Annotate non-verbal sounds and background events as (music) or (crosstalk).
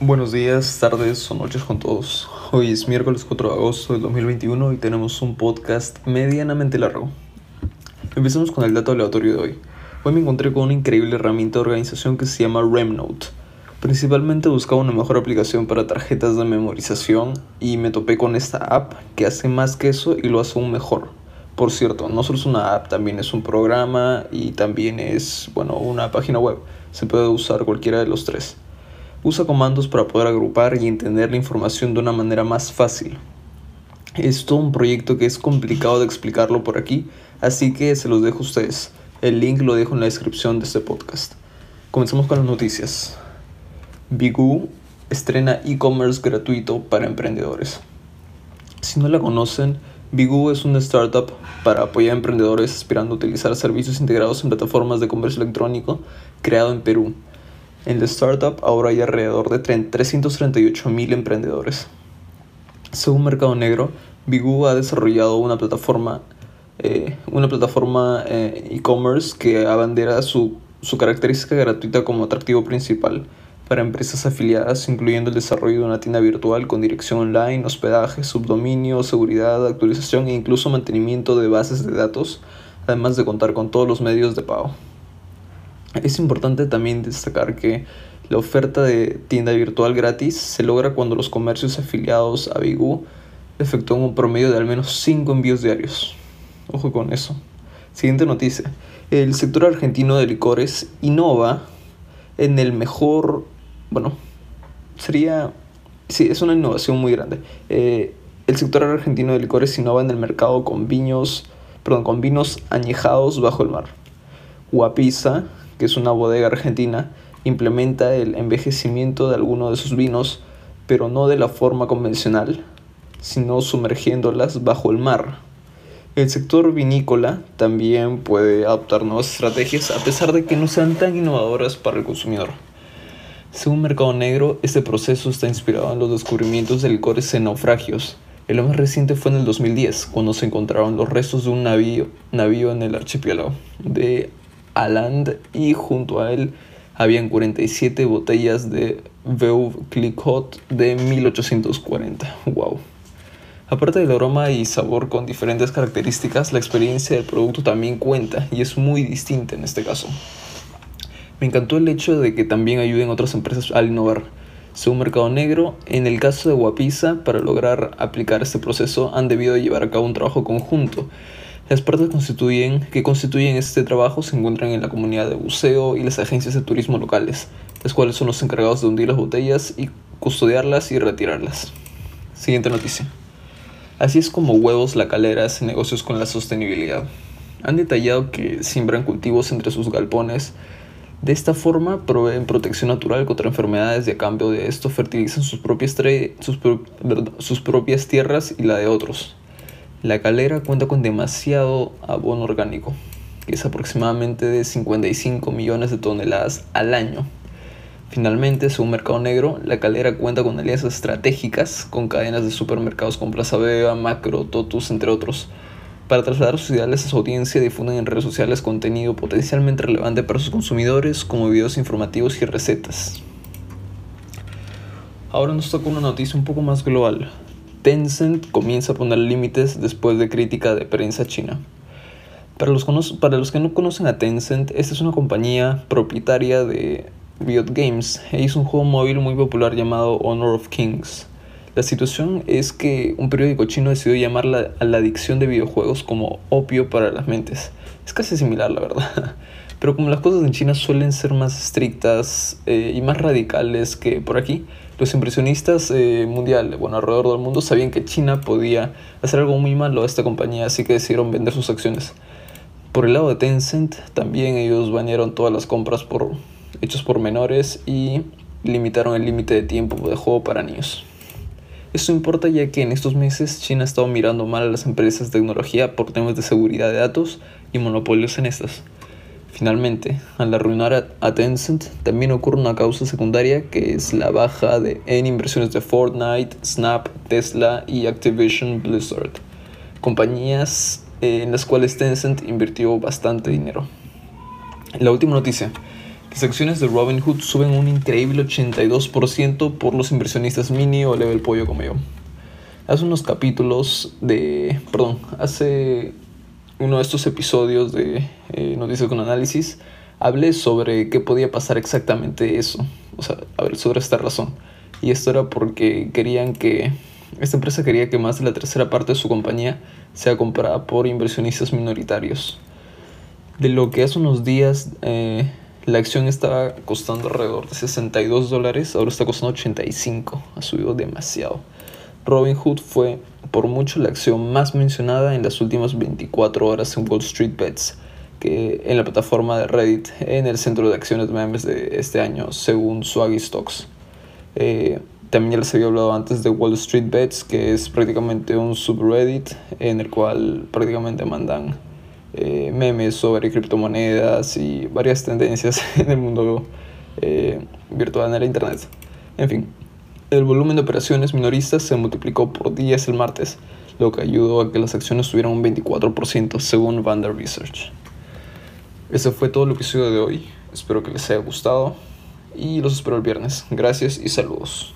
Buenos días, tardes o noches con todos. Hoy es miércoles 4 de agosto del 2021 y tenemos un podcast medianamente largo. Empecemos con el dato aleatorio de hoy. Hoy me encontré con una increíble herramienta de organización que se llama RemNote. Principalmente buscaba una mejor aplicación para tarjetas de memorización y me topé con esta app que hace más que eso y lo hace aún mejor. Por cierto, no solo es una app, también es un programa y también es, bueno, una página web. Se puede usar cualquiera de los tres. Usa comandos para poder agrupar y entender la información de una manera más fácil. Es todo un proyecto que es complicado de explicarlo por aquí, así que se los dejo a ustedes. El link lo dejo en la descripción de este podcast. Comenzamos con las noticias. Bigu estrena e-commerce gratuito para emprendedores. Si no la conocen, Bigu es una startup para apoyar a emprendedores aspirando a utilizar servicios integrados en plataformas de comercio electrónico creado en Perú. En la startup ahora hay alrededor de 338.000 emprendedores. Según Mercado Negro, Bigu ha desarrollado una plataforma eh, una plataforma eh, e-commerce que abandera su, su característica gratuita como atractivo principal para empresas afiliadas, incluyendo el desarrollo de una tienda virtual con dirección online, hospedaje, subdominio, seguridad, actualización e incluso mantenimiento de bases de datos, además de contar con todos los medios de pago. Es importante también destacar que la oferta de tienda virtual gratis se logra cuando los comercios afiliados a Bigu efectúan un promedio de al menos 5 envíos diarios. Ojo con eso. Siguiente noticia. El sector argentino de licores innova en el mejor... Bueno, sería... Sí, es una innovación muy grande. Eh, el sector argentino de licores innova en el mercado con viños, perdón, con vinos añejados bajo el mar. Guapiza que es una bodega argentina, implementa el envejecimiento de algunos de sus vinos, pero no de la forma convencional, sino sumergiéndolas bajo el mar. El sector vinícola también puede adoptar nuevas estrategias a pesar de que no sean tan innovadoras para el consumidor. Según Mercado Negro, este proceso está inspirado en los descubrimientos de licores en naufragios. El más reciente fue en el 2010, cuando se encontraron los restos de un navío, navío en el archipiélago de Aland y junto a él habían 47 botellas de Veuve Clicquot de 1840. ¡Wow! Aparte del aroma y sabor con diferentes características, la experiencia del producto también cuenta y es muy distinta en este caso. Me encantó el hecho de que también ayuden otras empresas a innovar. Según Mercado Negro, en el caso de Guapiza, para lograr aplicar este proceso han debido llevar a cabo un trabajo conjunto las partes constituyen, que constituyen este trabajo se encuentran en la comunidad de buceo y las agencias de turismo locales, las cuales son los encargados de hundir las botellas y custodiarlas y retirarlas. Siguiente noticia. Así es como Huevos La Calera hace negocios con la sostenibilidad. Han detallado que siembran cultivos entre sus galpones. De esta forma proveen protección natural contra enfermedades y a cambio de esto fertilizan sus propias, sus, sus propias tierras y la de otros. La calera cuenta con demasiado abono orgánico, que es aproximadamente de 55 millones de toneladas al año. Finalmente, según Mercado Negro, la calera cuenta con alianzas estratégicas con cadenas de supermercados como Plaza Beba, Macro, Totus, entre otros. Para trasladar sus ideales a su audiencia, difunden en redes sociales contenido potencialmente relevante para sus consumidores, como videos informativos y recetas. Ahora nos toca una noticia un poco más global. Tencent comienza a poner límites después de crítica de prensa china. Para los, para los que no conocen a Tencent, esta es una compañía propietaria de Riot Games e hizo un juego móvil muy popular llamado Honor of Kings. La situación es que un periódico chino decidió llamar a la adicción de videojuegos como opio para las mentes. Es casi similar, la verdad. (laughs) Pero como las cosas en China suelen ser más estrictas eh, y más radicales que por aquí, los impresionistas eh, mundial, bueno, alrededor del mundo sabían que China podía hacer algo muy malo a esta compañía, así que decidieron vender sus acciones. Por el lado de Tencent, también ellos banearon todas las compras por hechos por menores y limitaron el límite de tiempo de juego para niños. Esto importa ya que en estos meses China ha mirando mal a las empresas de tecnología por temas de seguridad de datos y monopolios en estas. Finalmente, al arruinar a Tencent, también ocurre una causa secundaria que es la baja de, en inversiones de Fortnite, Snap, Tesla y Activision Blizzard, compañías eh, en las cuales Tencent invirtió bastante dinero. La última noticia, Las acciones de Robinhood suben un increíble 82% por los inversionistas mini o level pollo como yo. Hace unos capítulos de... Perdón, hace uno de estos episodios de eh, con Análisis hablé sobre qué podía pasar exactamente eso. O sea, sobre esta razón. Y esto era porque querían que... Esta empresa quería que más de la tercera parte de su compañía sea comprada por inversionistas minoritarios. De lo que hace unos días... Eh, la acción estaba costando alrededor de 62 dólares, ahora está costando 85, ha subido demasiado. Robinhood fue por mucho la acción más mencionada en las últimas 24 horas en Wall Street Bets, que en la plataforma de Reddit en el centro de acciones memes de este año, según Swaggy Stocks. Eh, también ya les había hablado antes de Wall Street Bets, que es prácticamente un subreddit en el cual prácticamente mandan eh, memes sobre criptomonedas y varias tendencias (laughs) en el mundo eh, virtual en el Internet. En fin, el volumen de operaciones minoristas se multiplicó por 10 el martes, lo que ayudó a que las acciones tuvieran un 24% según Vander Research. Ese fue todo el episodio de hoy. Espero que les haya gustado y los espero el viernes. Gracias y saludos.